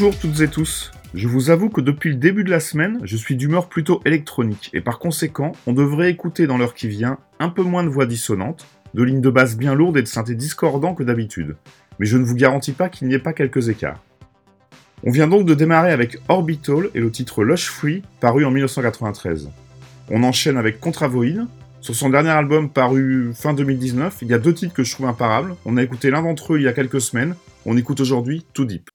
Bonjour toutes et tous. Je vous avoue que depuis le début de la semaine, je suis d'humeur plutôt électronique et par conséquent, on devrait écouter dans l'heure qui vient un peu moins de voix dissonantes, de lignes de basse bien lourdes et de synthés discordants que d'habitude. Mais je ne vous garantis pas qu'il n'y ait pas quelques écarts. On vient donc de démarrer avec Orbital et le titre Lush Free, paru en 1993. On enchaîne avec Contravoid. Sur son dernier album paru fin 2019, il y a deux titres que je trouve imparables. On a écouté l'un d'entre eux il y a quelques semaines. On écoute aujourd'hui Too Deep.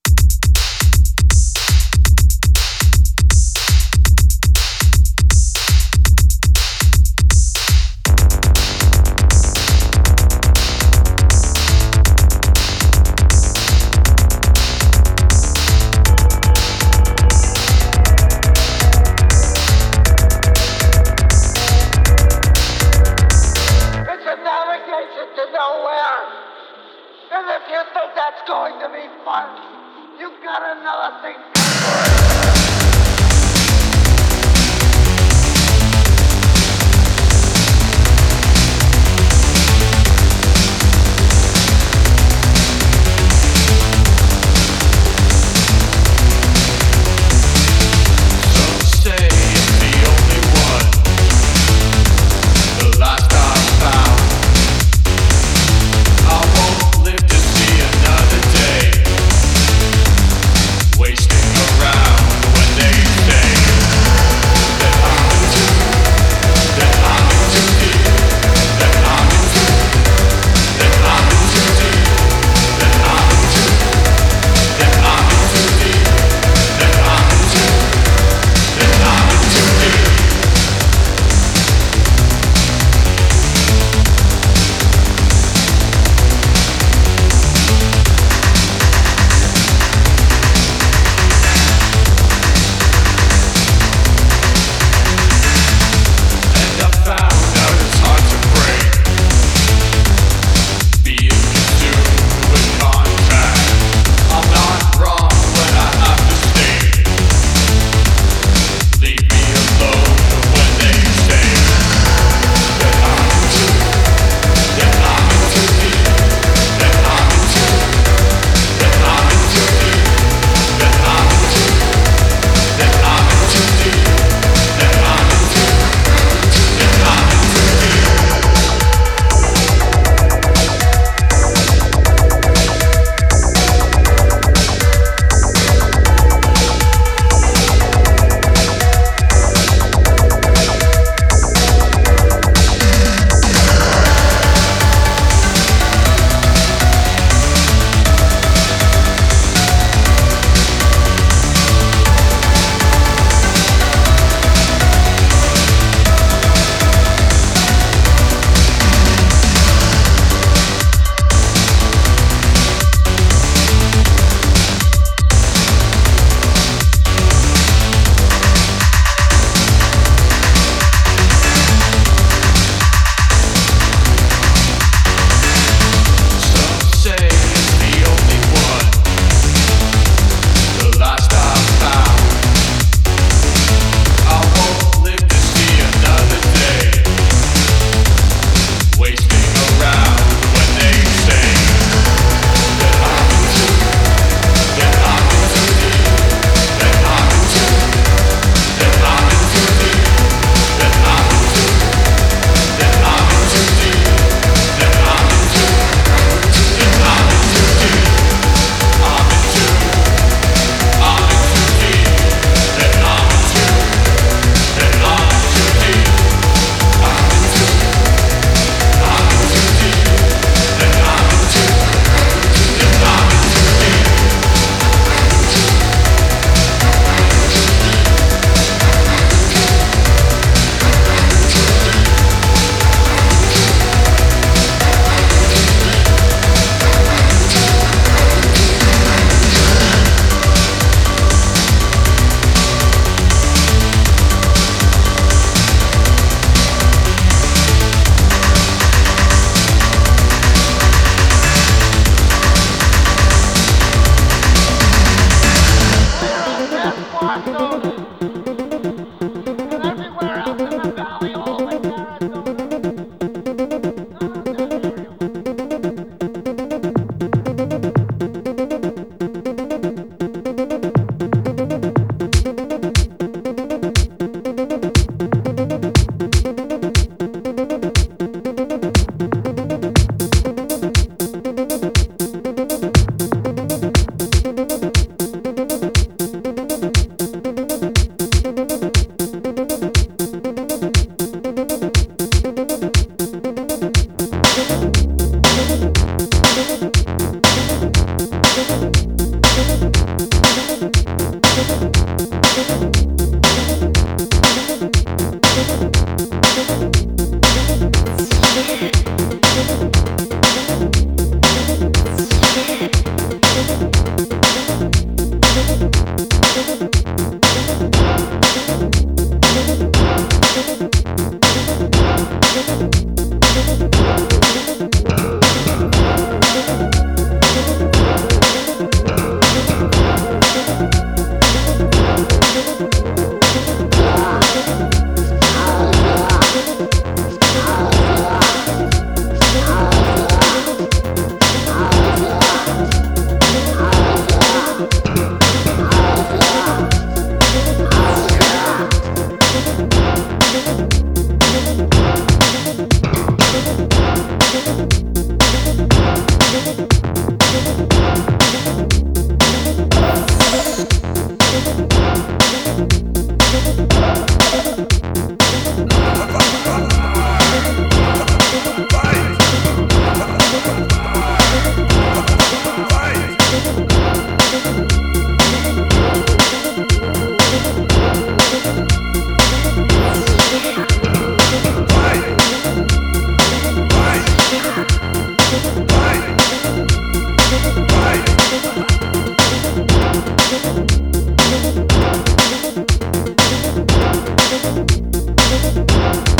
Thank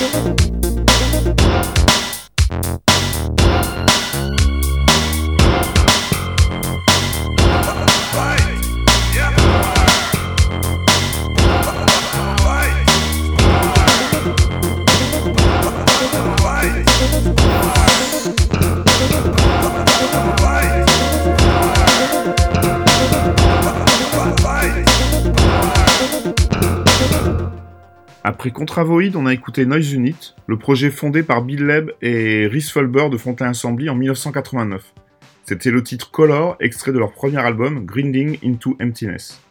Thank you. Après Contravoid, on a écouté Noise Unit, le projet fondé par Bill Leb et Rhys Fulber de Fontaine Assembly en 1989. C'était le titre Color, extrait de leur premier album, Grinding into Emptiness.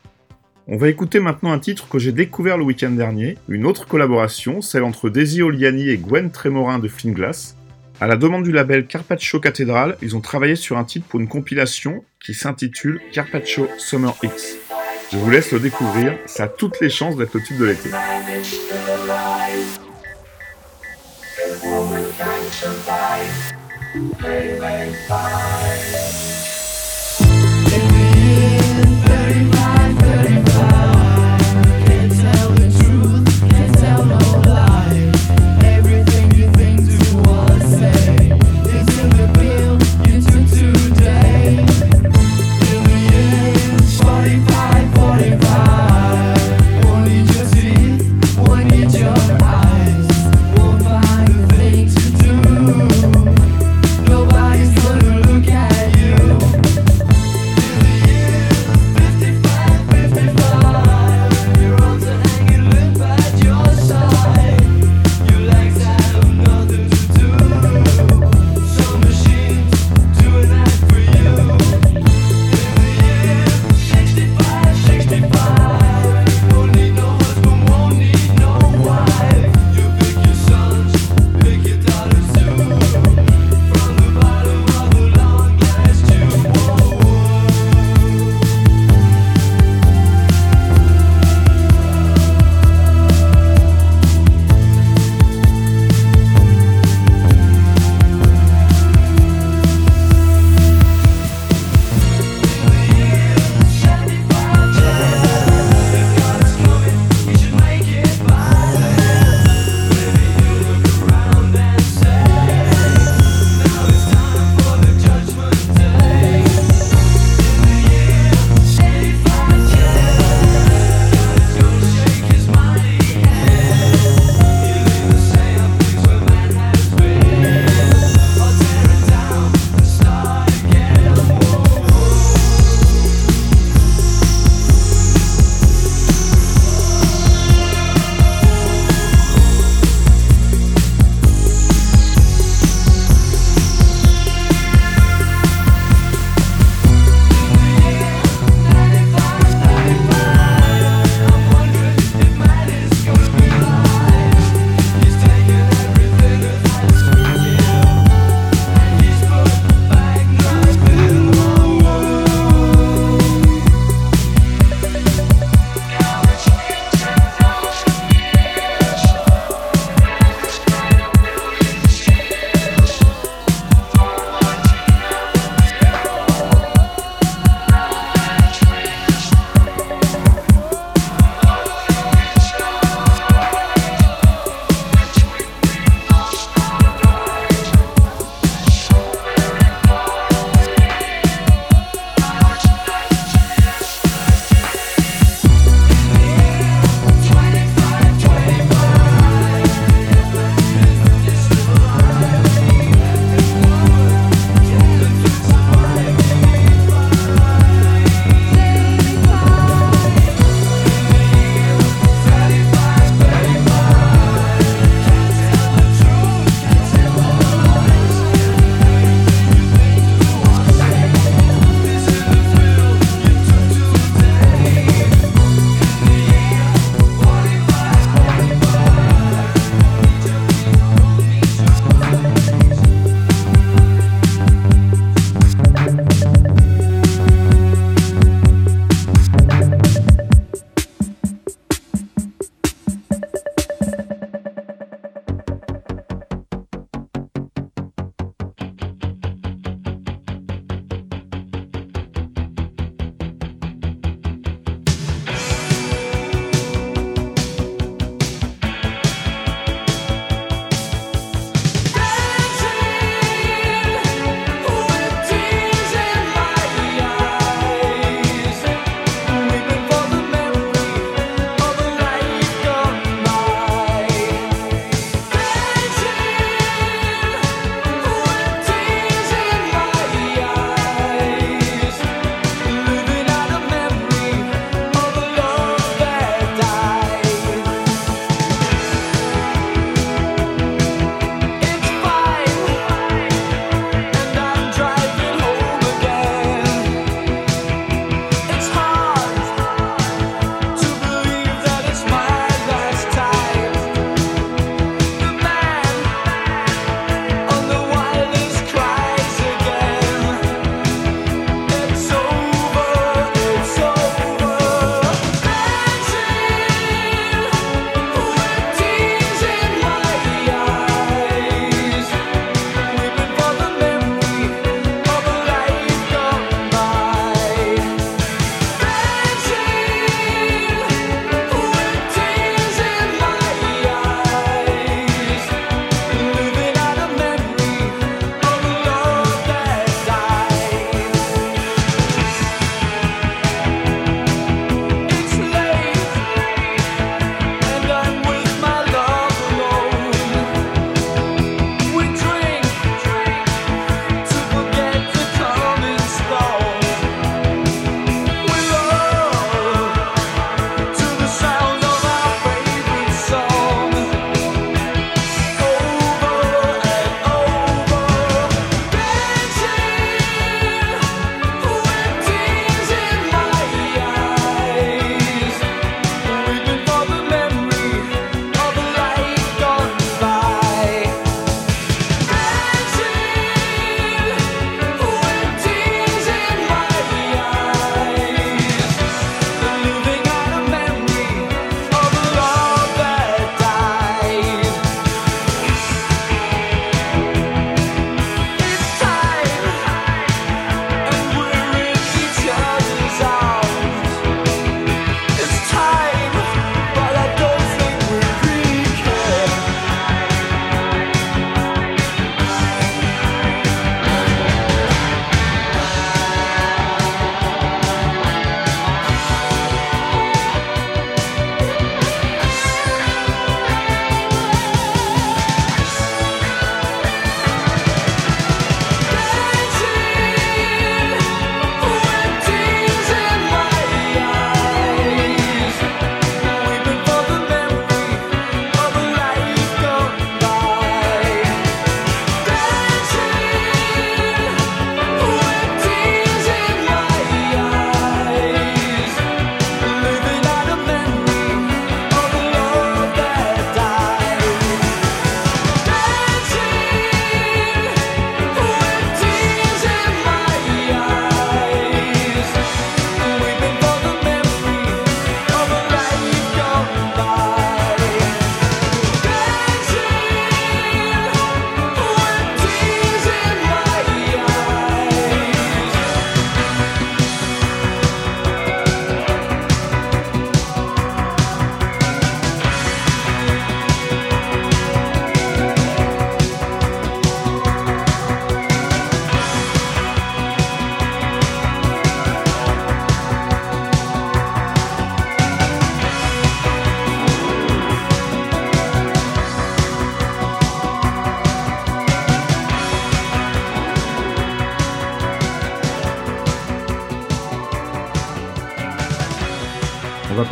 On va écouter maintenant un titre que j'ai découvert le week-end dernier, une autre collaboration, celle entre Daisy Oliani et Gwen Trémorin de Finglass. À la demande du label Carpaccio Cathedral, ils ont travaillé sur un titre pour une compilation qui s'intitule Carpaccio Summer Hits. Je vous laisse le découvrir, ça a toutes les chances d'être le tube de l'été.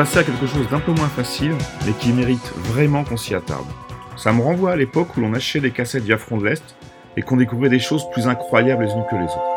Passer à quelque chose d'un peu moins facile, mais qui mérite vraiment qu'on s'y attarde. Ça me renvoie à l'époque où l'on achetait des cassettes via Front de l'Est et qu'on découvrait des choses plus incroyables les unes que les autres.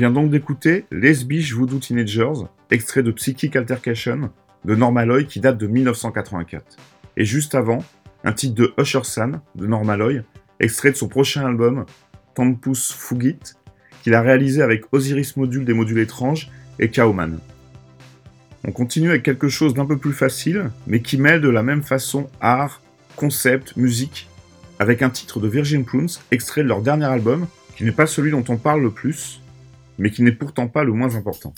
Vient donc d'écouter Les Voodoo Teenagers, extrait de Psychic Altercation de Normaloy qui date de 1984. Et juste avant, un titre de Usher San de Normaloy, extrait de son prochain album Tempus Fugit, qu'il a réalisé avec Osiris Module des modules étranges et Kaoman. On continue avec quelque chose d'un peu plus facile, mais qui mêle de la même façon art, concept, musique, avec un titre de Virgin Prunes, extrait de leur dernier album, qui n'est pas celui dont on parle le plus, mais qui n'est pourtant pas le moins important.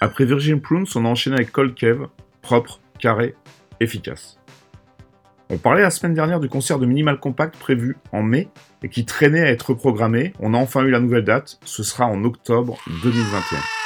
Après Virgin Prunes, on a enchaîné avec Cold Cave, propre, carré, efficace. On parlait la semaine dernière du concert de Minimal Compact prévu en mai et qui traînait à être reprogrammé. On a enfin eu la nouvelle date, ce sera en octobre 2021.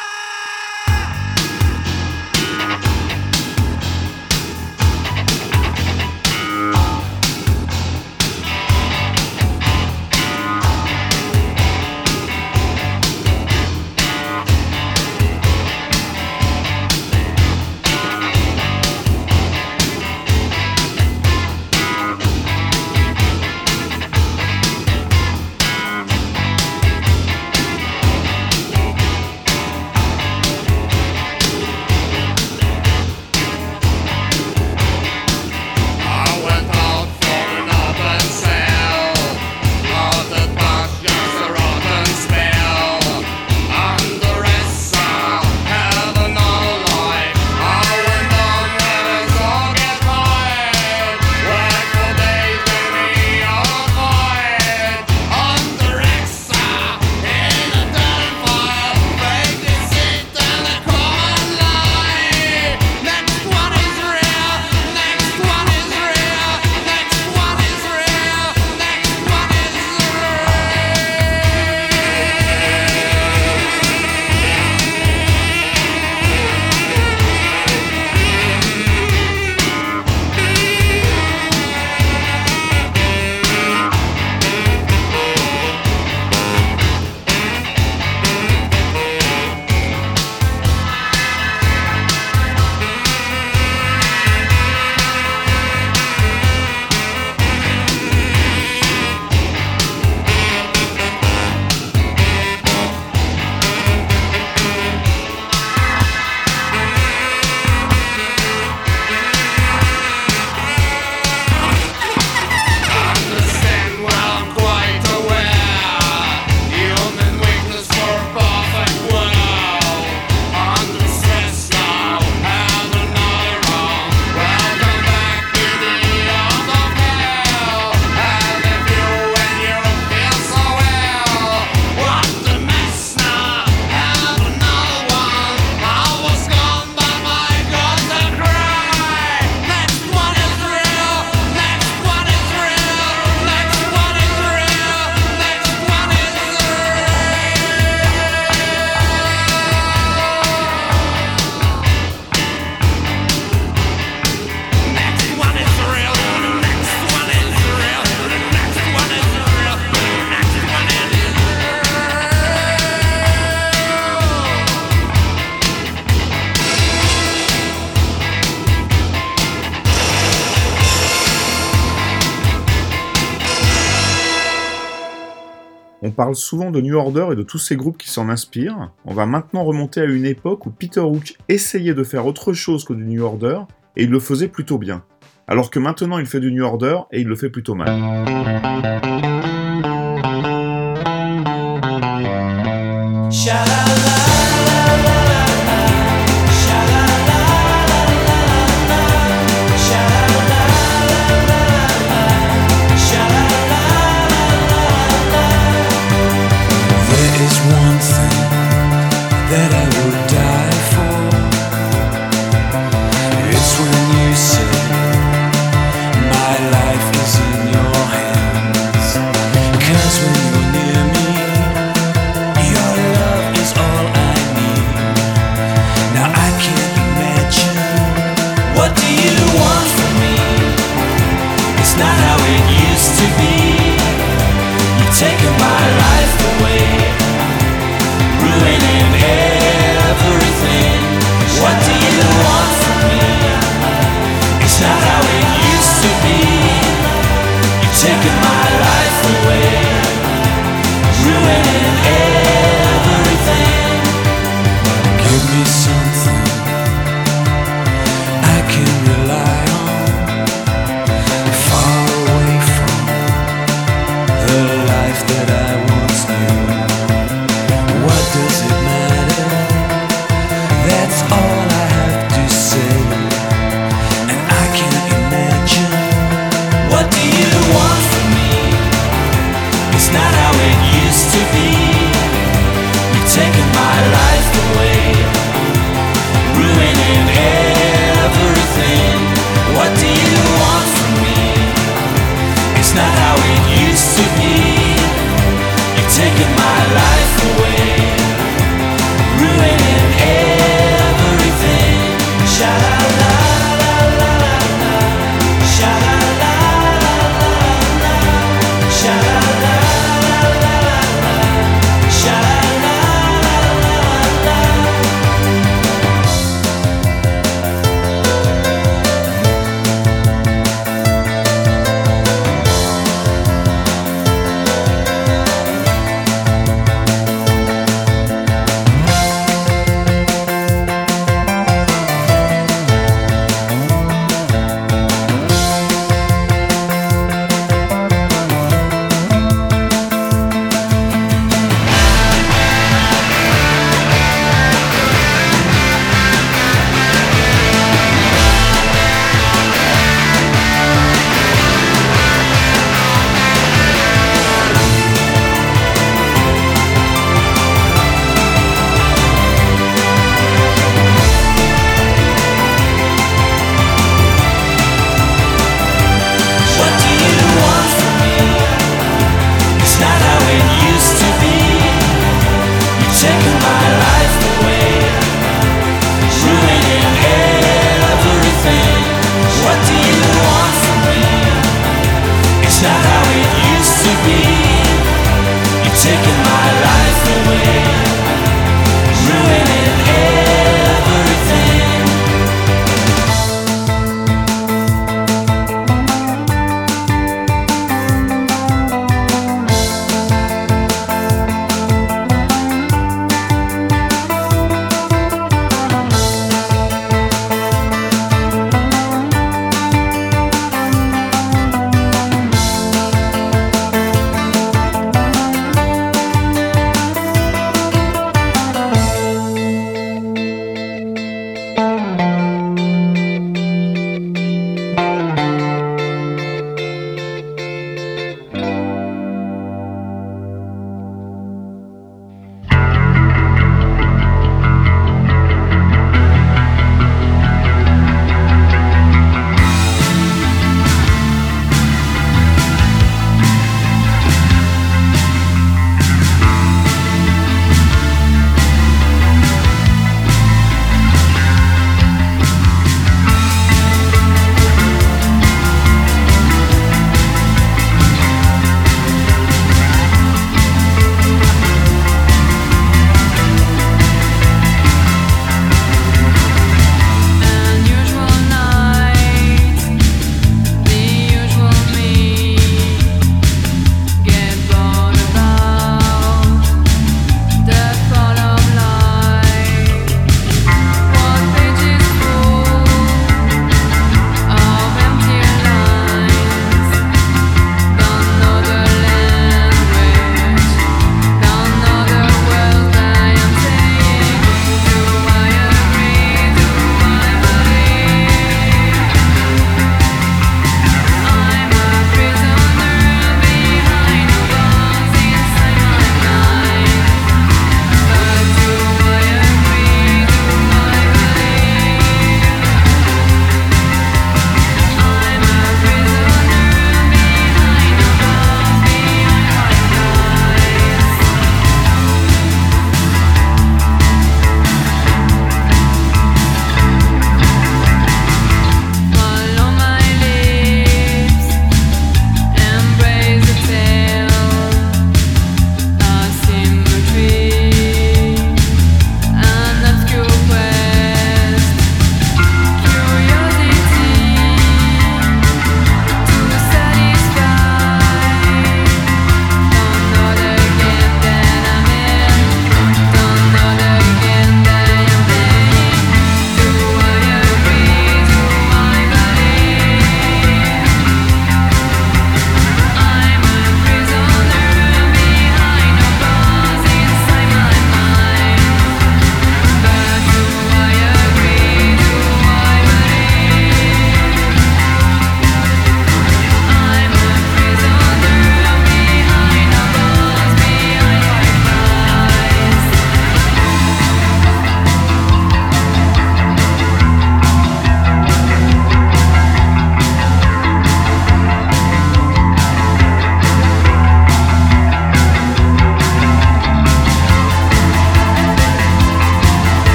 souvent de New Order et de tous ces groupes qui s'en inspirent. On va maintenant remonter à une époque où Peter Hook essayait de faire autre chose que du New Order, et il le faisait plutôt bien. Alors que maintenant il fait du New Order, et il le fait plutôt mal.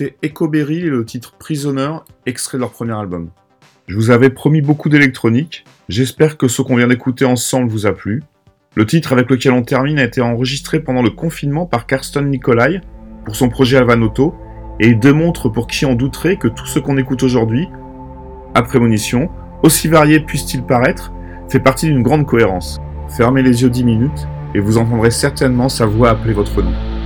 Écouté Echo Berry et le titre Prisoner, extrait de leur premier album. Je vous avais promis beaucoup d'électronique, j'espère que ce qu'on vient d'écouter ensemble vous a plu. Le titre avec lequel on termine a été enregistré pendant le confinement par Karsten Nikolai pour son projet Alvanoto, et il démontre pour qui en douterait que tout ce qu'on écoute aujourd'hui, à prémonition, aussi varié puisse-t-il paraître, fait partie d'une grande cohérence. Fermez les yeux 10 minutes et vous entendrez certainement sa voix appeler votre nom.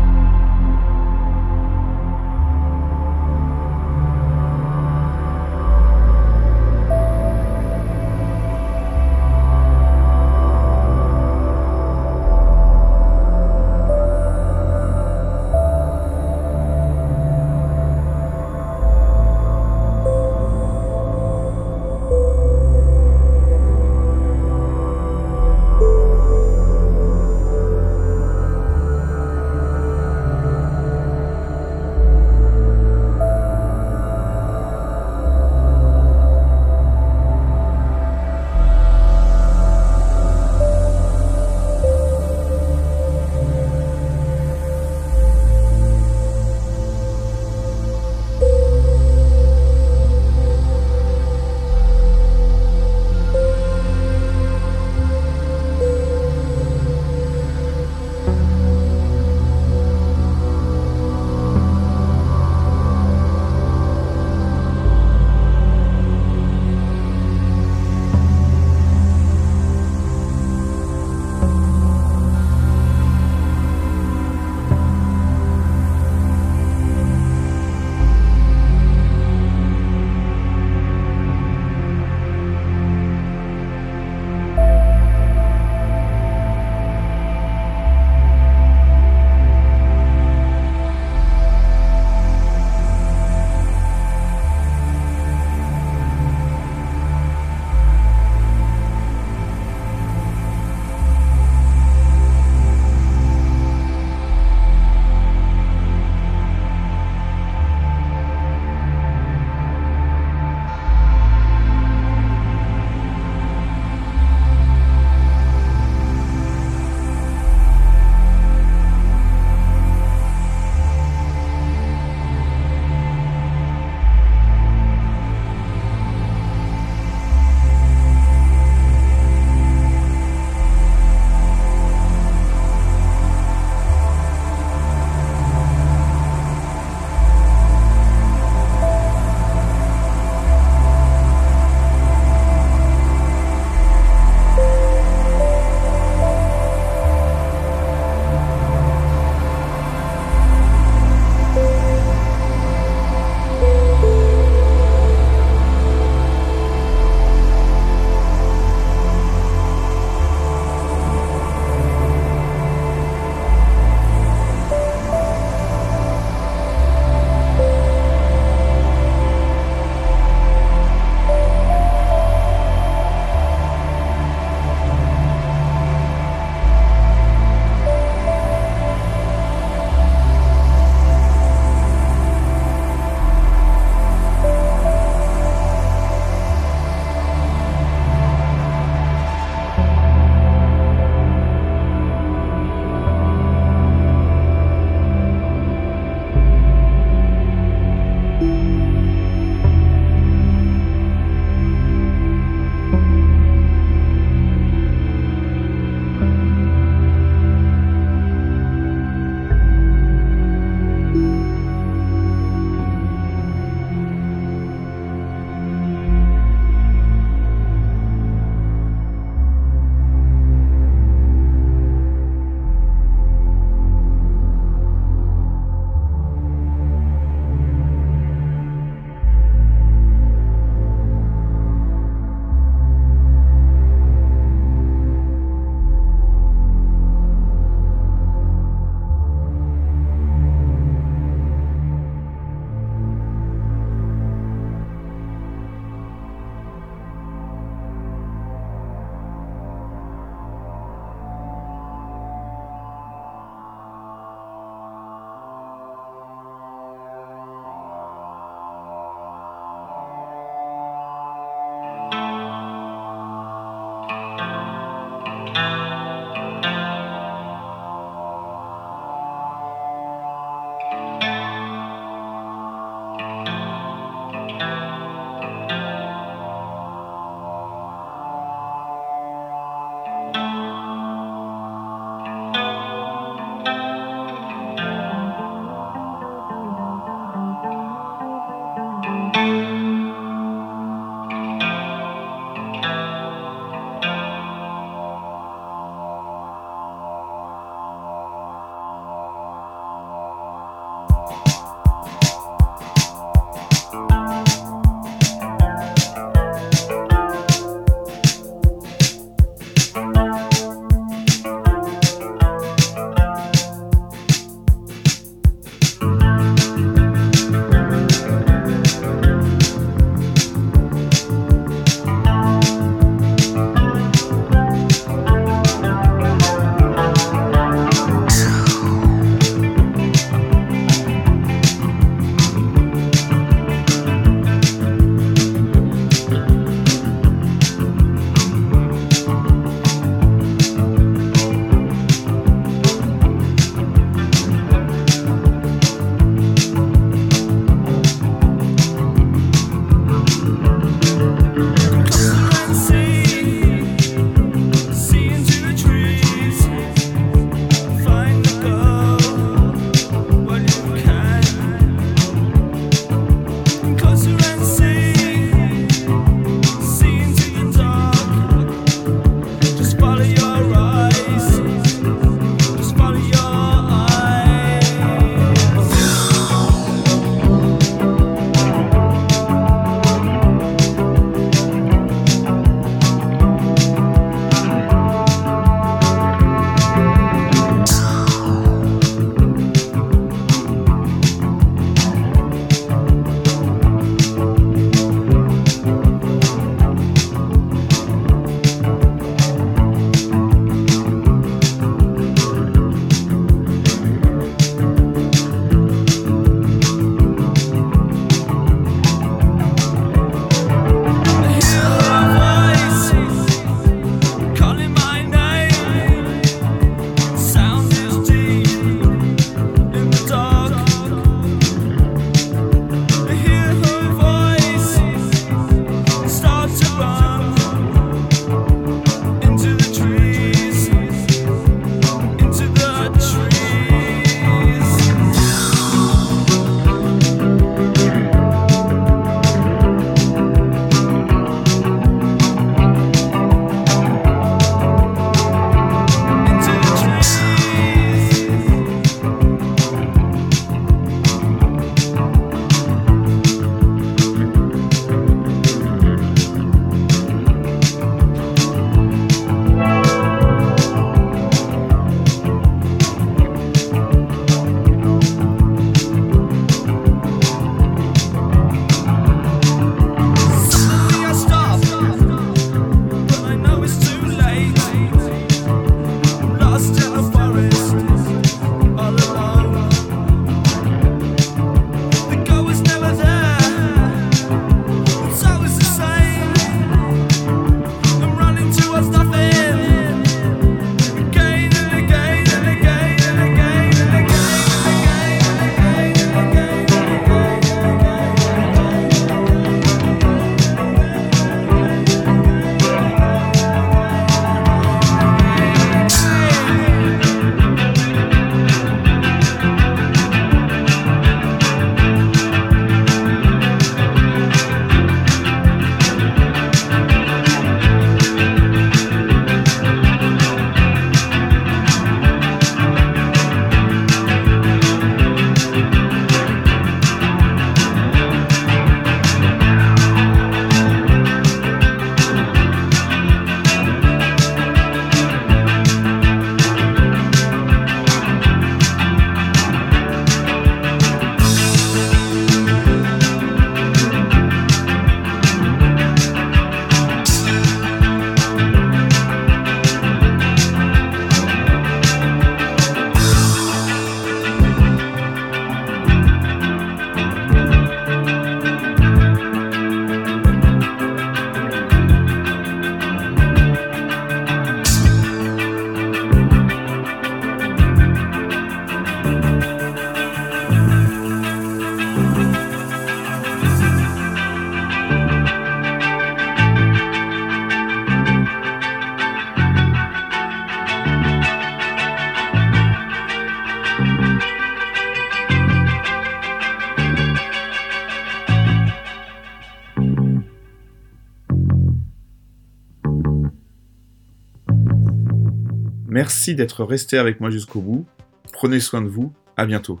Merci d'être resté avec moi jusqu'au bout. Prenez soin de vous. À bientôt.